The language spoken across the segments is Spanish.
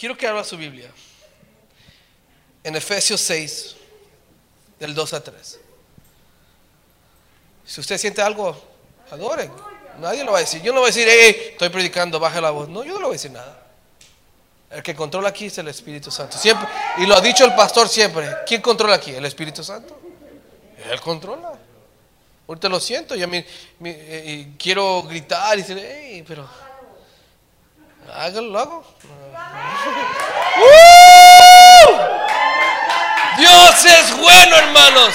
Quiero que abra su Biblia. En Efesios 6, del 2 a 3. Si usted siente algo, adoren. Nadie lo va a decir. Yo no voy a decir, hey, estoy predicando, baje la voz. No, yo no le voy a decir nada. El que controla aquí es el Espíritu Santo. Siempre, y lo ha dicho el pastor siempre. ¿Quién controla aquí? ¿El Espíritu Santo? Él controla. Ahorita lo siento, ya me, eh, quiero gritar y decir, hey, pero hágalo, lo hago. ¡Uh! Dios es bueno, hermanos.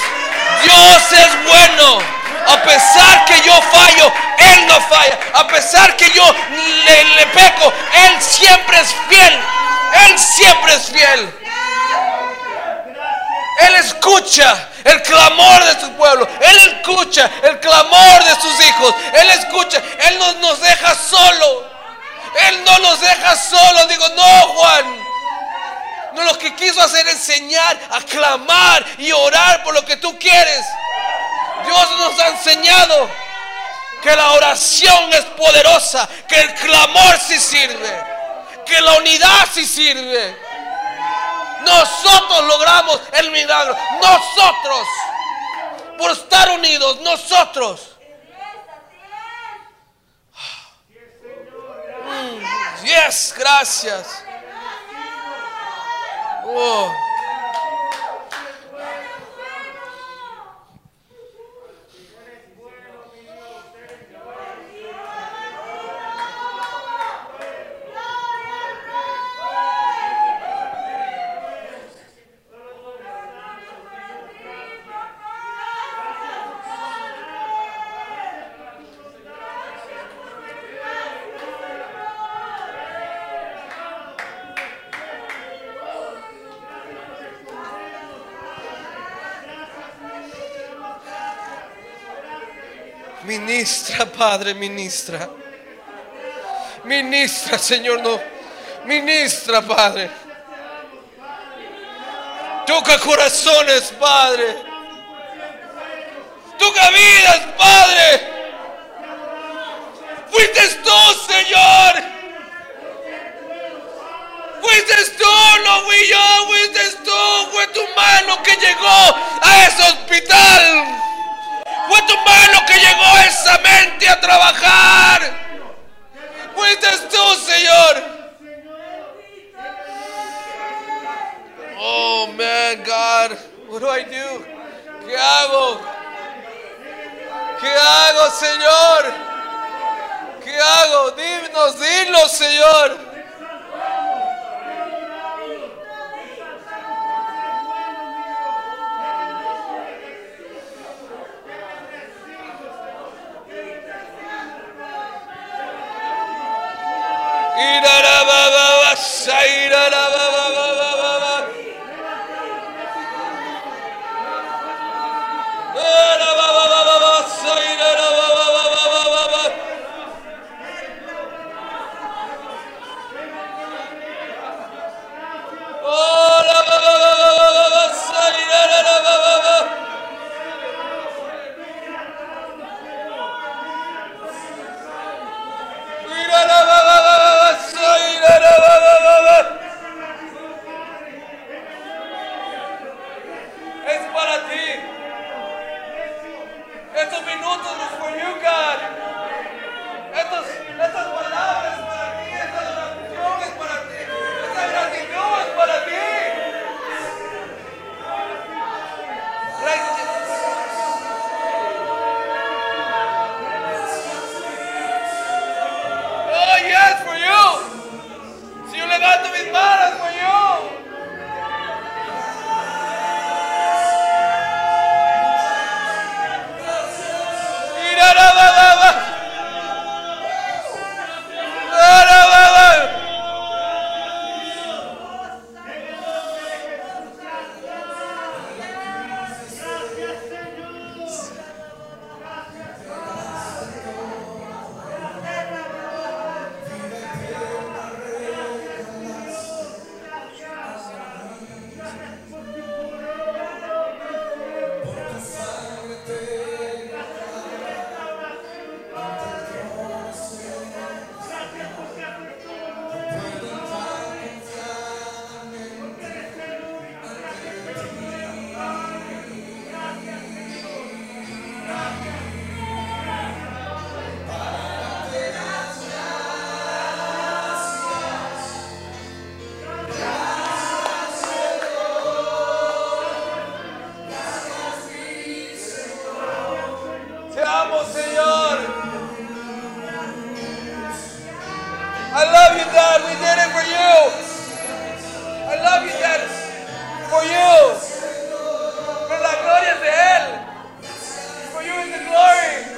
Dios es bueno. A pesar que yo fallo, Él no falla. A pesar que yo le, peco, Él siempre es fiel. Él siempre es fiel. Él escucha el clamor de su pueblo. Él escucha el clamor de sus hijos. Él escucha. Él no nos deja solo. Él no nos deja solo. Digo, no, Juan. No, lo que quiso hacer es enseñar a clamar y orar por lo que tú quieres. Dios nos ha enseñado que la oración es poderosa, que el clamor sí sirve, que la unidad sí sirve. Nosotros logramos el milagro, nosotros, por estar unidos, nosotros. Yes, gracias. Oh. Ministra, Padre, ministra. Ministra, Señor, no. Ministra, Padre. Toca corazones, Padre. Toca vidas, Padre. Fuiste tú, Señor. Fuiste tú, no fui yo, fuiste tú. Fue tu mano que llegó a ese hospital. Fue tu mano que llegó esa mente a trabajar. Fuiste tú, Señor. Oh, man, God. What do I do? ¿Qué hago? ¿Qué hago, Señor? ¿Qué hago? Dinos, dilo, Señor. Eat it. Dad. We did it for you. I love you, Dad. For you. For la gloria de Él. For you is the glory.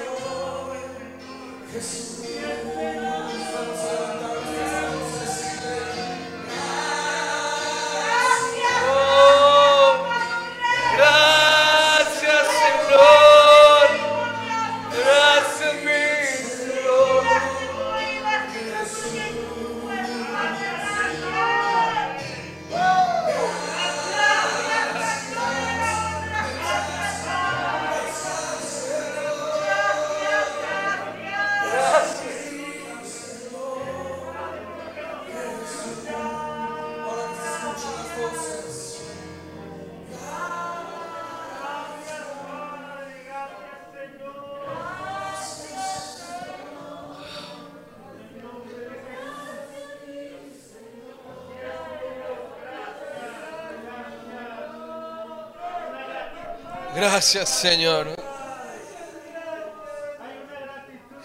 Gracias, Señor.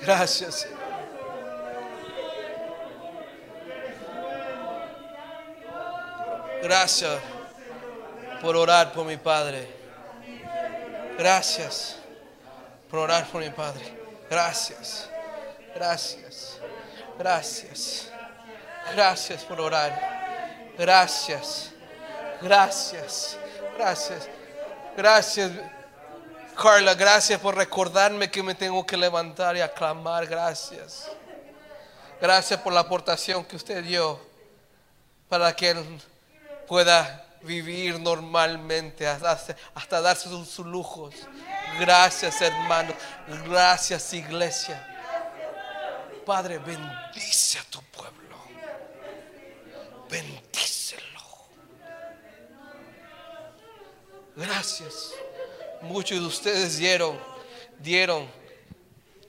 Gracias, Señor. Gracias por orar por mi Padre. Gracias por orar por mi Padre. Gracias. Gracias. Gracias. Gracias por orar. Gracias. Gracias. Gracias. Gracias. Carla, gracias por recordarme que me tengo que levantar y aclamar. Gracias. Gracias por la aportación que usted dio para que él pueda vivir normalmente, hasta, hasta darse sus, sus lujos. Gracias, hermano. Gracias, iglesia. Padre, bendice a tu pueblo. Bendícelo. Gracias. Muchos de ustedes dieron, dieron,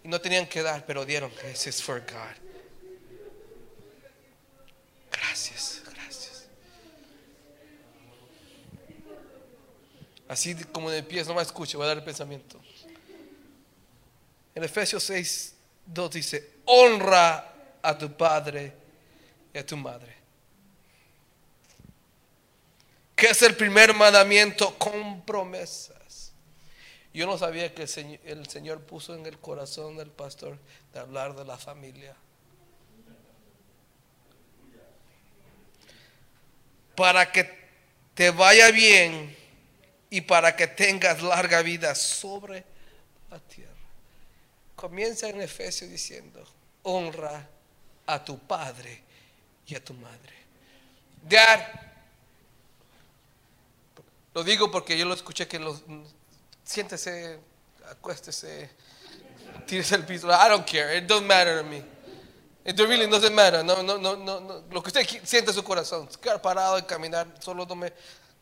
y no tenían que dar, pero dieron. This is for God. Gracias, gracias. Así como de pies, no me escuche, voy a dar el pensamiento. En Efesios 6, 2 dice, honra a tu padre y a tu madre. Que es el primer mandamiento con promesas. Yo no sabía que el Señor, puso en el corazón del pastor de hablar de la familia. Para que te vaya bien y para que tengas larga vida sobre la tierra. Comienza en Efesios diciendo, honra a tu padre y a tu madre. Dad, lo digo porque yo lo escuché que los siéntese, acuéstese, tírese el piso. I don't care. It doesn't matter to me. It really doesn't matter. No, no, no, no, no. Lo que usted siente en su corazón. Quedar parado y caminar. Solo no me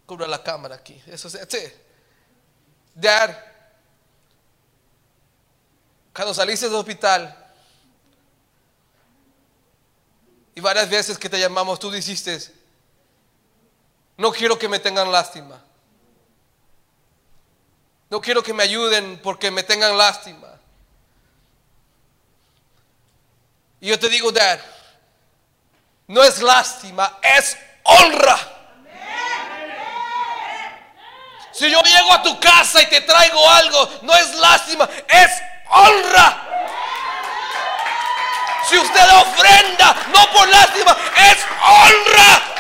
cubra la cámara aquí. Eso es. Dad, cuando saliste del hospital y varias veces que te llamamos, tú dijiste, no quiero que me tengan lástima. No quiero que me ayuden porque me tengan lástima. Y yo te digo, Dad, no es lástima, es honra. Si yo llego a tu casa y te traigo algo, no es lástima, es honra. Si usted ofrenda, no por lástima, es honra.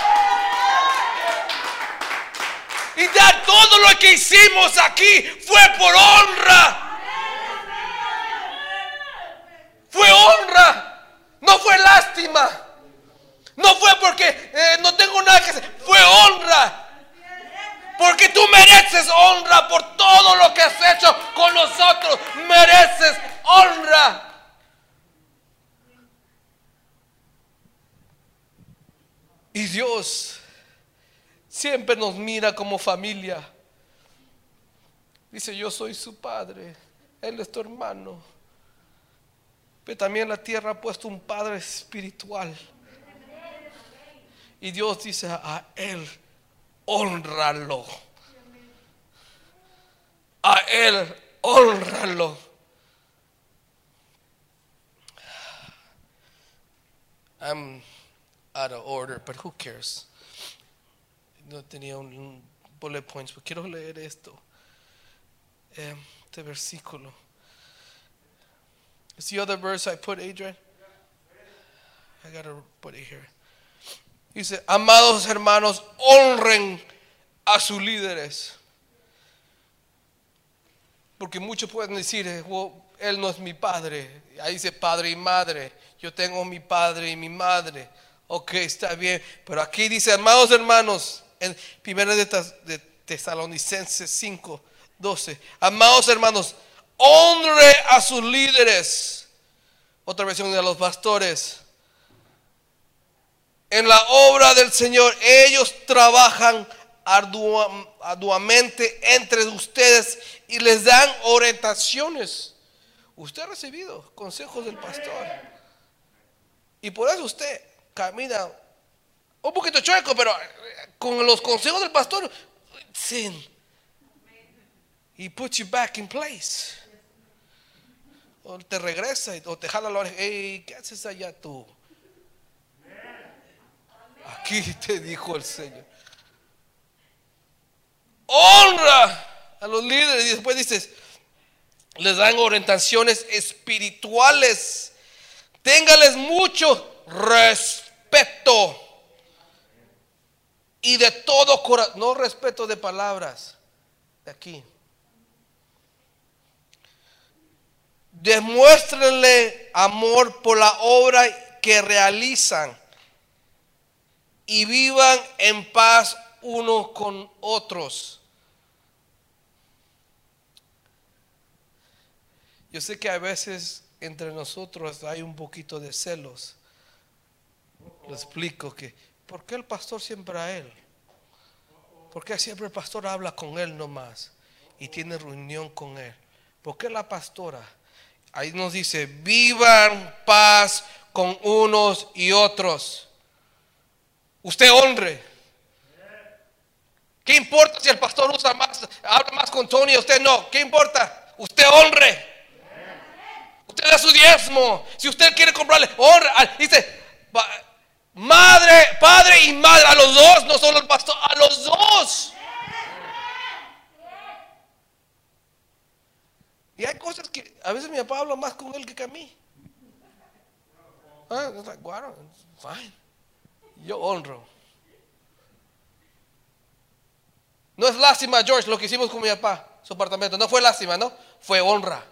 Y ya todo lo que hicimos aquí fue por honra. Fue honra. No fue lástima. No fue porque eh, no tengo nada que hacer. Fue honra. Porque tú mereces honra por todo lo que has hecho con nosotros. Mereces honra. Y Dios siempre nos mira como familia. Dice, yo soy su padre, Él es tu hermano. Pero también la tierra ha puesto un padre espiritual. Y Dios dice, a Él, honralo. A Él, honralo. I'm out of order, but who cares? No tenía un bullet points, pero quiero leer esto. Eh, este versículo. It's the other verse I put, Adrian. I gotta put it here. Dice, amados hermanos, honren a sus líderes. Porque muchos pueden decir, eh, él no es mi padre. Ahí dice padre y madre. Yo tengo mi padre y mi madre. Ok, está bien. Pero aquí dice, amados hermanos, en 1 de Tesalonicenses 5, 12. Amados hermanos, honre a sus líderes. Otra versión de los pastores. En la obra del Señor, ellos trabajan arduamente entre ustedes y les dan orientaciones. Usted ha recibido consejos del pastor. Y por eso usted camina un poquito chueco, pero con los consejos del pastor, sin. Y put you back in place. O te regresa o te jala la oreja. Hey, ¿qué haces allá tú? Aquí te dijo el Señor. Honra a los líderes. Y después dices, les dan orientaciones espirituales. Téngales mucho respeto. Y de todo corazón, no respeto de palabras, de aquí. Demuéstrenle amor por la obra que realizan y vivan en paz unos con otros. Yo sé que a veces entre nosotros hay un poquito de celos. Lo explico que, ¿por qué el pastor siempre a él? ¿Por qué siempre el pastor habla con él nomás y tiene reunión con él? ¿Por qué la pastora? Ahí nos dice, vivan paz con unos y otros. Usted honre. ¿Qué importa si el pastor usa más, habla más con Tony usted no? ¿Qué importa? Usted honre. Usted da su diezmo. Si usted quiere comprarle, honra. Dice, madre, padre y madre, a los dos, no solo el pastor, a los dos. Y hay cosas que a veces mi papá habla más con él que a mí. Ah, fine. Yo honro. No es lástima, George, lo que hicimos con mi papá, su apartamento. No fue lástima, ¿no? Fue honra.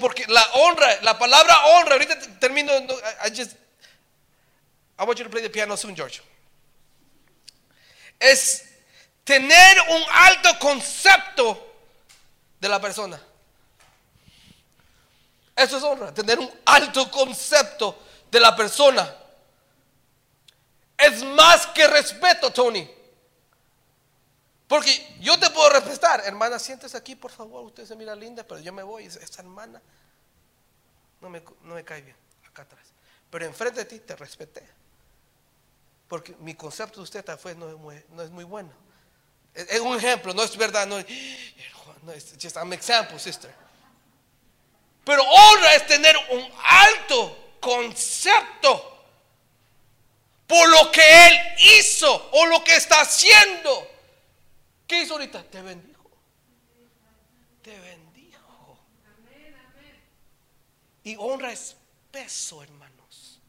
Porque la honra, la palabra honra, ahorita termino, I just, I want you to play the piano soon, George. Es tener un alto concepto de la persona. Eso es honra, tener un alto concepto de la persona. Es más que respeto, Tony. Porque yo te puedo respetar. Hermana, siéntese aquí, por favor. Usted se mira linda, pero yo me voy. Esta hermana no me, no me cae bien, acá atrás. Pero enfrente de ti te respeté. Porque mi concepto de usted fue, no, es muy, no es muy bueno. Es, un ejemplo, no es verdad. No, no es just an example, sister. Pero honra es tener un alto concepto por lo que Él hizo o lo que está haciendo. ¿Qué hizo ahorita? Te bendijo. Te bendijo. Y honra es peso, hermanos.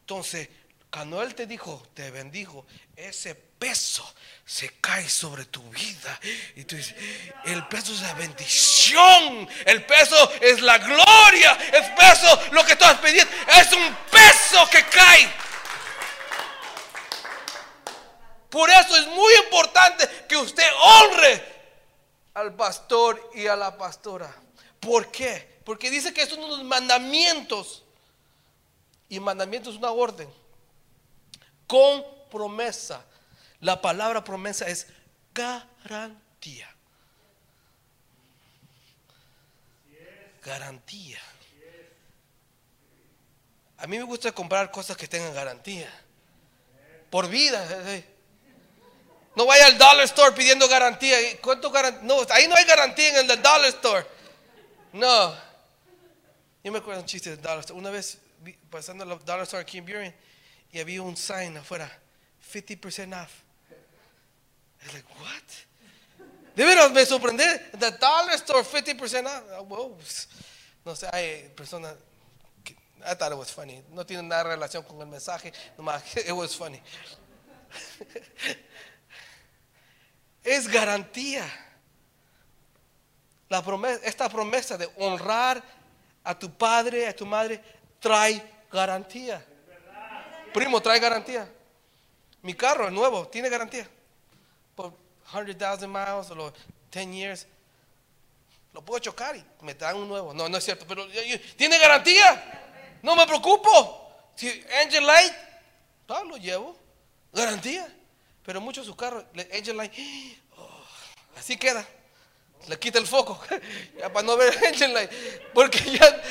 Entonces, cuando Él te dijo, te bendijo, ese peso se cae sobre tu vida. Y tú dices, el peso es la bendición, el peso es la gloria, el peso, lo que estás pidiendo, es un peso que cae. Por eso es muy importante que usted honre al pastor y a la pastora. ¿Por qué? Porque dice que son unos mandamientos. Y mandamiento es una orden. Con promesa. La palabra promesa es garantía. Garantía. A mí me gusta comprar cosas que tengan garantía. Por vida. Eh, eh. No vaya al dollar store pidiendo garantía. ¿Cuánto garantía? No, ahí no hay garantía en el dollar store. No. Yo me acuerdo un chiste de Dollar Store. Una vez pasando la Dollar Store aquí en Burien y había un sign afuera, 50% off. Was like, what? De veras me sorprendí. The Dollar Store, 50% off. Ah, wow. No sé, hay personas I thought it was funny. No tiene nada relación con el mensaje, nomás, it was funny. es garantía. La promesa, esta promesa de honrar a tu padre, a tu madre, trae garantía. Primo, trae garantía. Mi carro, el nuevo, tiene garantía. Por 100,000 miles o los 10 years. Lo puedo chocar y me dan un nuevo. No, no es cierto, pero tiene garantía. No me preocupo. Si engine light, ah, lo llevo. Garantía. Pero muchos sus carros, light, oh, así queda. Le quita el foco. para no ver light. Porque ya,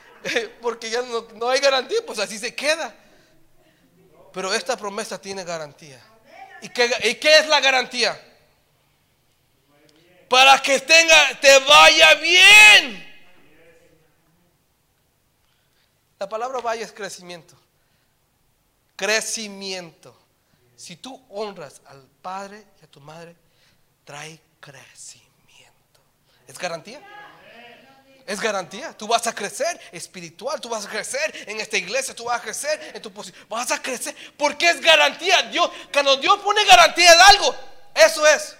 porque ya no, no hay garantía, pues así se queda. Pero esta promesa tiene garantía. ¿Y qué, y qué es la garantía? Para que tenga, te vaya bien. La palabra vaya es crecimiento. Crecimiento. Si tú honras al padre y a tu madre, trae crecimiento. ¿Es garantía? Es garantía. Tú vas a crecer espiritual, tú vas a crecer en esta iglesia, tú vas a crecer en tu posición. Vas a crecer porque es garantía. Dios, cuando Dios pone garantía de algo, eso es.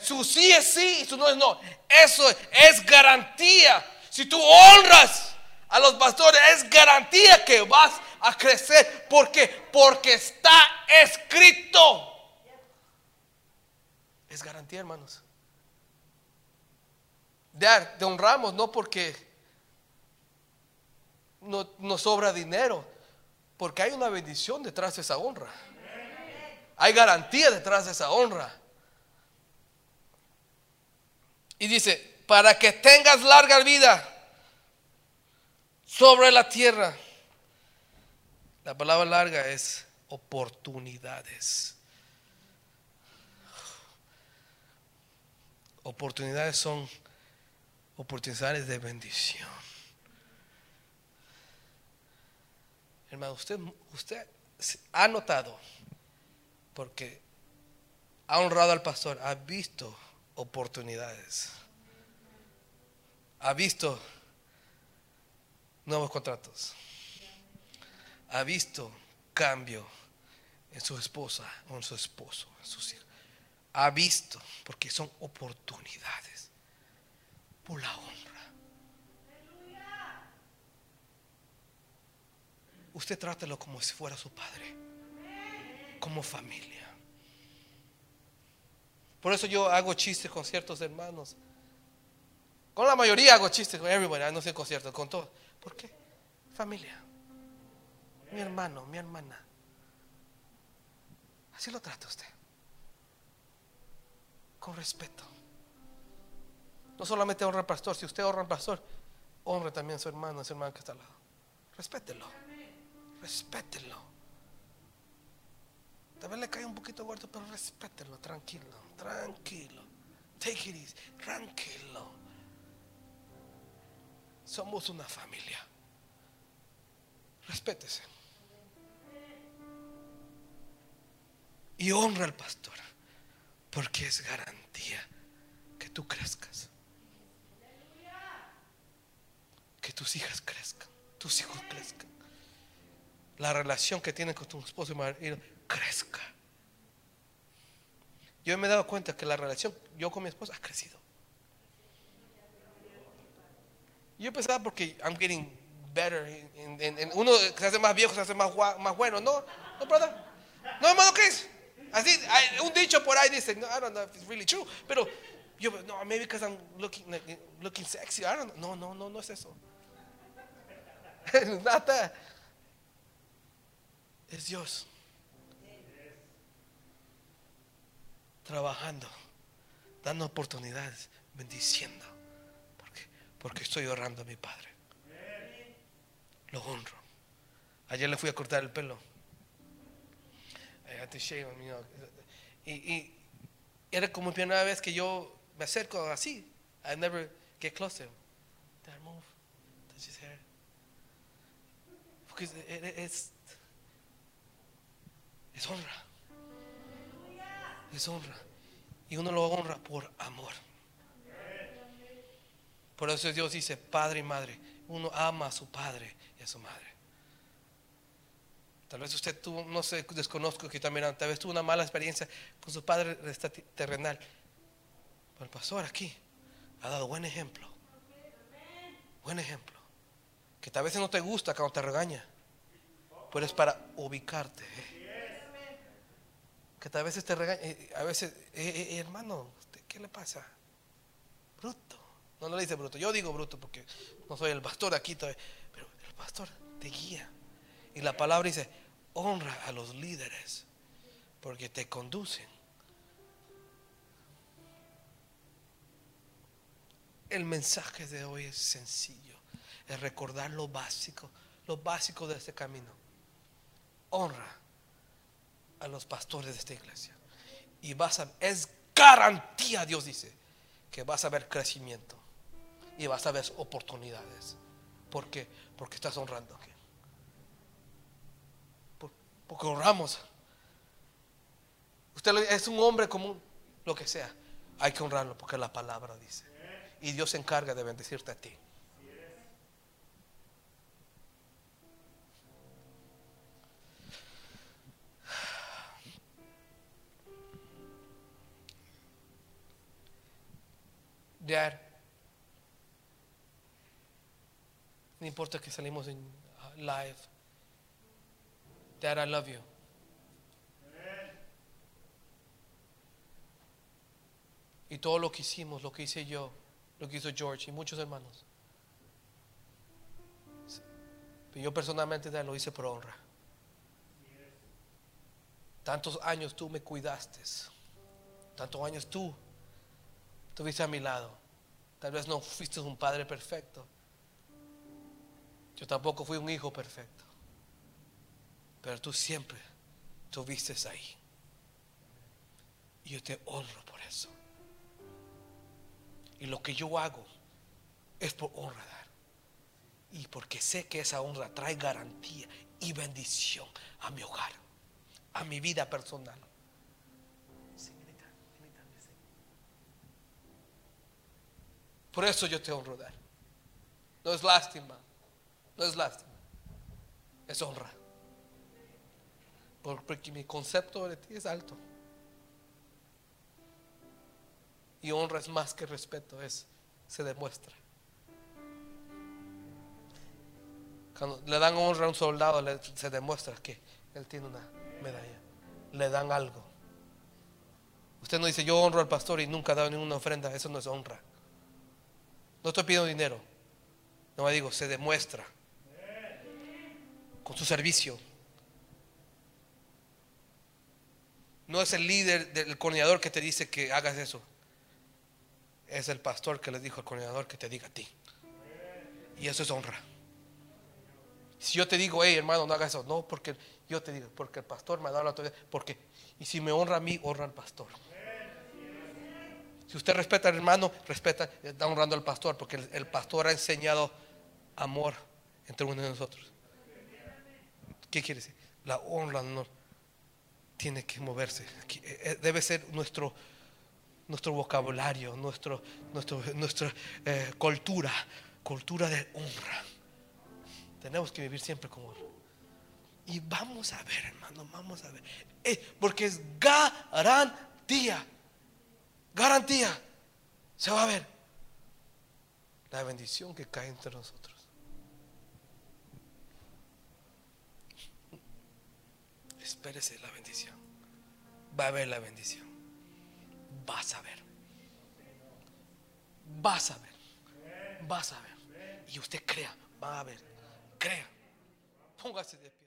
Su sí es sí y su no es no. Eso es, es garantía. Si tú honras a los pastores, es garantía que vas a crecer. ¿Por qué? Porque está escrito. Es garantía, hermanos. De, honramos no porque no, nos sobra dinero, porque hay una bendición detrás de esa honra. Hay garantía detrás de esa honra. Y dice, para que tengas larga vida sobre la tierra. La palabra larga es oportunidades. Oportunidades son oportunidades de bendición. Hermano, usted, usted ha notado, porque ha honrado al pastor, ha visto oportunidades, ha visto nuevos contratos, ha visto cambio en su esposa o en su esposo, en sus hijos. Ha visto, porque son oportunidades por la honra. Usted trátelo como si fuera su padre, como familia. Por eso yo hago chistes con ciertos hermanos. Con la mayoría hago chistes con everybody, ah, no sé conciertos, con todos. ¿Por qué? Familia. Mi hermano, mi hermana. Así lo trata usted. Con respeto. No solamente honra al pastor, si usted honra al pastor, honre también a su hermano, a su hermano que está al lado. Respételo. Respételo. Tal vez le cae un poquito muerto, pero respételo, tranquilo, tranquilo. Take it easy, tranquilo. Somos una familia. Respétese. Y honra al pastor, porque es garantía que tú crezcas. Que tus hijas crezcan, tus hijos crezcan. La relación que tienes con tu esposo y marido crezca. Yo me he dado cuenta que la relación yo con mi esposa ha crecido. Yo pensaba porque I'm getting better. en- se hace más viejo, se hace más, más bueno. No, no, brother. No, hermano, ¿qué es? Así, un dicho por ahí dice, no, I don't know if it's really true, pero yo, no, maybe because I'm looking, like, looking sexy. I don't know. No, no, no, no es eso. That. Es Dios. Trabajando, dando oportunidades, bendiciendo. Porque estoy honrando a mi Padre. Lo honro. Ayer le fui a cortar el pelo. I had to shave him, you know. Y, y era como la primera vez que yo me acerco así. I never get close to him. Dad, move. touch his hair. Porque es, es, es honra. Es honra. Y uno lo honra por amor. Por eso Dios dice, padre y madre. Uno ama a su padre y a su madre. Tal vez usted tuvo, no sé, desconozco que también, tal vez tuvo una mala experiencia con su padre terrenal. Pero el pastor aquí ha dado buen ejemplo. Buen ejemplo. Que tal vez no te gusta cuando te regaña. Pero es para ubicarte. Que tal vez te regaña. Eh, a veces, eh, eh, hermano, ¿qué le pasa? Bruto. No, no le dice bruto. Yo digo bruto porque no soy el pastor aquí todavía. Pero el pastor te guía. Y la palabra dice, honra a los líderes porque te conducen. El mensaje de hoy es sencillo, es recordar lo básico, lo básico de este camino. Honra a los pastores de esta iglesia. Y vas a, es garantía, Dios dice, que vas a ver crecimiento y vas a ver oportunidades. ¿Por qué? Porque estás honrando porque honramos. Usted es un hombre común, lo que sea. Hay que honrarlo porque la palabra dice. Y Dios se encarga de bendecirte a ti. No importa que salimos en live. Dad, I love you. Y todo lo que hicimos, lo que hice yo, lo que hizo George y muchos hermanos. Yo personalmente lo hice por honra. Tantos años tú me cuidaste. Tantos años tú estuviste a mi lado. Tal vez no fuiste un padre perfecto. Yo tampoco fui un hijo perfecto. Pero tú siempre estuviste ahí. Y yo te honro por eso. Y lo que yo hago es por honra Y porque sé que esa honra trae garantía y bendición a mi hogar, a mi vida personal. Por eso yo te honro dar. No es lástima, no es lástima, es honra porque mi concepto de ti es alto. Y honra es más que respeto, es se demuestra. Cuando le dan honra a un soldado, se demuestra que él tiene una medalla. Le dan algo. Usted no dice, yo honro al pastor y nunca he dado ninguna ofrenda. Eso no es honra. No estoy pidiendo dinero. No me digo, se demuestra con su servicio. No es el líder del coordinador que te dice que hagas eso. Es el pastor que le dijo al coordinador que te diga a ti. Y eso es honra. Si yo te digo, hey hermano, no hagas eso. No, porque yo te digo, porque el pastor me ha dado la autoridad. Porque, y si me honra a mí, honra al pastor. Si usted respeta al hermano, respeta, está honrando al pastor, porque el, pastor ha enseñado amor entre uno de nosotros. ¿Qué quiere decir? La honra, no, tiene que moverse. Eh, eh, debe ser nuestro, nuestro vocabulario, nuestro, nuestro, nuestra eh, cultura, cultura de honra. Tenemos que vivir siempre como Y vamos a ver, hermano, vamos a ver. porque es garantía. Garantía. Se va a ver la bendición que cae entre nosotros. Espérese la bendición. Va a haber la bendición. Vas a ver. Vas a ver. Vas a ver. Y usted crea, va a ver. Crea. Póngase de.